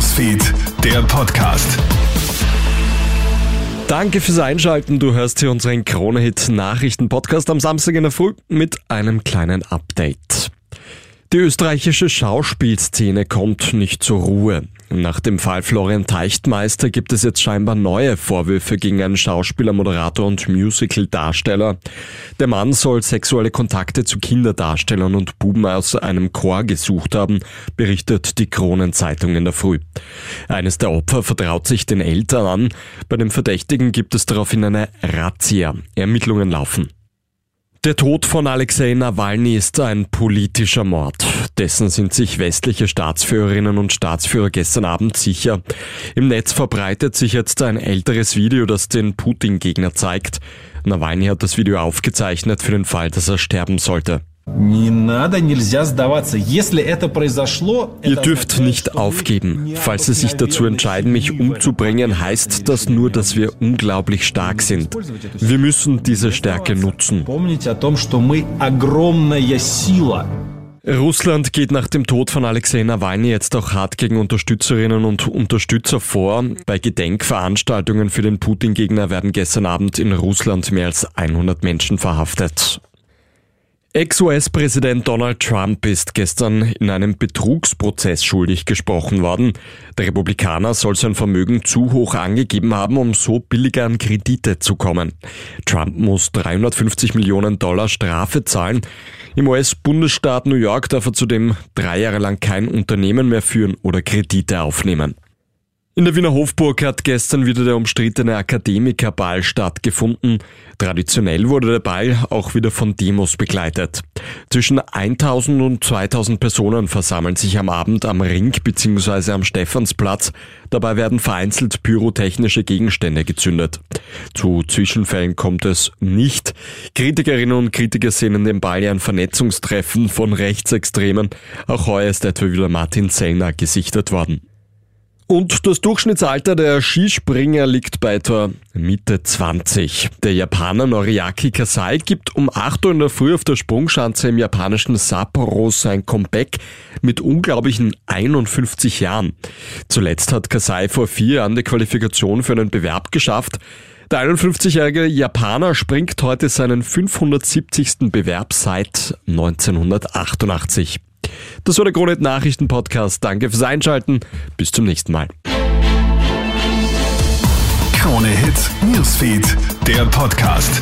Newsfeed, der Podcast. Danke fürs Einschalten. Du hörst hier unseren Krone-Hit Nachrichten-Podcast am Samstag in der Früh mit einem kleinen Update. Die österreichische Schauspielszene kommt nicht zur Ruhe. Nach dem Fall Florian Teichtmeister gibt es jetzt scheinbar neue Vorwürfe gegen einen Schauspieler, Moderator und Musical-Darsteller. Der Mann soll sexuelle Kontakte zu Kinderdarstellern und Buben aus einem Chor gesucht haben, berichtet die Kronenzeitung in der Früh. Eines der Opfer vertraut sich den Eltern an. Bei dem Verdächtigen gibt es daraufhin eine Razzia. Ermittlungen laufen. Der Tod von Alexei Nawalny ist ein politischer Mord. Dessen sind sich westliche Staatsführerinnen und Staatsführer gestern Abend sicher. Im Netz verbreitet sich jetzt ein älteres Video, das den Putin-Gegner zeigt. Nawalny hat das Video aufgezeichnet für den Fall, dass er sterben sollte. Ihr dürft nicht aufgeben. Falls Sie sich dazu entscheiden, mich umzubringen, heißt das nur, dass wir unglaublich stark sind. Wir müssen diese Stärke nutzen. Russland geht nach dem Tod von Alexei Nawalny jetzt auch hart gegen Unterstützerinnen und Unterstützer vor. Bei Gedenkveranstaltungen für den Putin-Gegner werden gestern Abend in Russland mehr als 100 Menschen verhaftet. Ex-US-Präsident Donald Trump ist gestern in einem Betrugsprozess schuldig gesprochen worden. Der Republikaner soll sein Vermögen zu hoch angegeben haben, um so billiger an Kredite zu kommen. Trump muss 350 Millionen Dollar Strafe zahlen. Im US-Bundesstaat New York darf er zudem drei Jahre lang kein Unternehmen mehr führen oder Kredite aufnehmen. In der Wiener Hofburg hat gestern wieder der umstrittene Akademikerball stattgefunden. Traditionell wurde der Ball auch wieder von Demos begleitet. Zwischen 1000 und 2000 Personen versammeln sich am Abend am Ring bzw. am Stephansplatz. Dabei werden vereinzelt pyrotechnische Gegenstände gezündet. Zu Zwischenfällen kommt es nicht. Kritikerinnen und Kritiker sehen in dem Ball ein Vernetzungstreffen von Rechtsextremen. Auch heuer ist etwa wieder Martin Zellner gesichtet worden. Und das Durchschnittsalter der Skispringer liegt bei etwa Mitte 20. Der Japaner Noriaki Kasai gibt um 8 Uhr in der Früh auf der Sprungschanze im japanischen Sapporo sein Comeback mit unglaublichen 51 Jahren. Zuletzt hat Kasai vor vier Jahren die Qualifikation für einen Bewerb geschafft. Der 51-jährige Japaner springt heute seinen 570. Bewerb seit 1988. Das war der Kronet Nachrichten Podcast. Danke fürs Einschalten. Bis zum nächsten Mal. Krone Hits, Newsfeed, der Podcast.